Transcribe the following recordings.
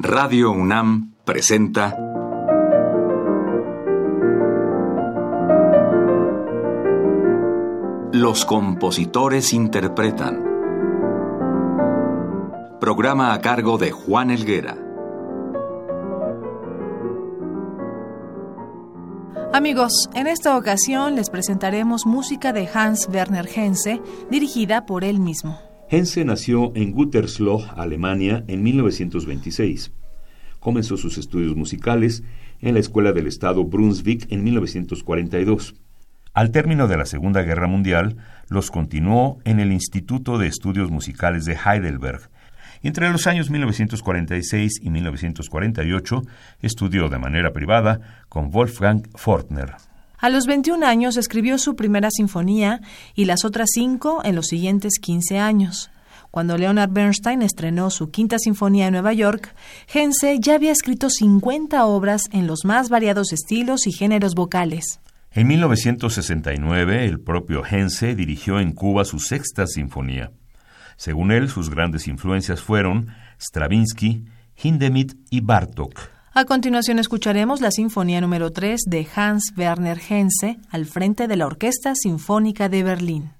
Radio UNAM presenta Los compositores interpretan. Programa a cargo de Juan Elguera. Amigos, en esta ocasión les presentaremos música de Hans Werner Henze, dirigida por él mismo. Hense nació en Gütersloh, Alemania, en 1926. Comenzó sus estudios musicales en la Escuela del Estado Brunswick en 1942. Al término de la Segunda Guerra Mundial, los continuó en el Instituto de Estudios Musicales de Heidelberg. Entre los años 1946 y 1948 estudió de manera privada con Wolfgang Fortner. A los 21 años escribió su primera sinfonía y las otras cinco en los siguientes 15 años. Cuando Leonard Bernstein estrenó su quinta sinfonía en Nueva York, Hense ya había escrito 50 obras en los más variados estilos y géneros vocales. En 1969, el propio Hense dirigió en Cuba su sexta sinfonía. Según él, sus grandes influencias fueron Stravinsky, Hindemith y Bartók. A continuación escucharemos la Sinfonía número 3 de Hans Werner Henze al frente de la Orquesta Sinfónica de Berlín.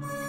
Bye.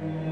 Amen.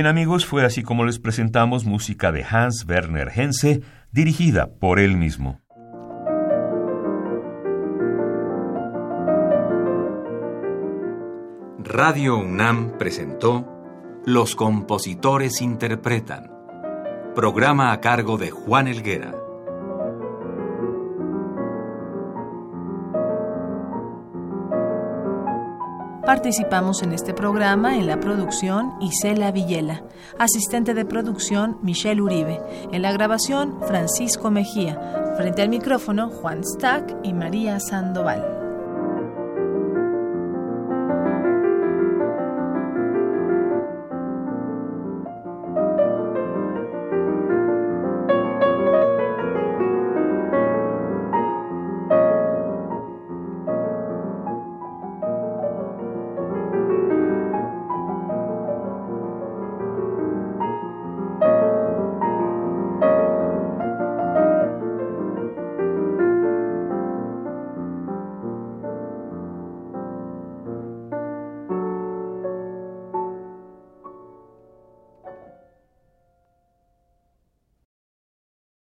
Bien amigos, fue así como les presentamos música de Hans Werner Henze, dirigida por él mismo. Radio UNAM presentó Los compositores interpretan, programa a cargo de Juan Elguera. Participamos en este programa en la producción Isela Villela, asistente de producción Michelle Uribe, en la grabación Francisco Mejía, frente al micrófono Juan Stack y María Sandoval.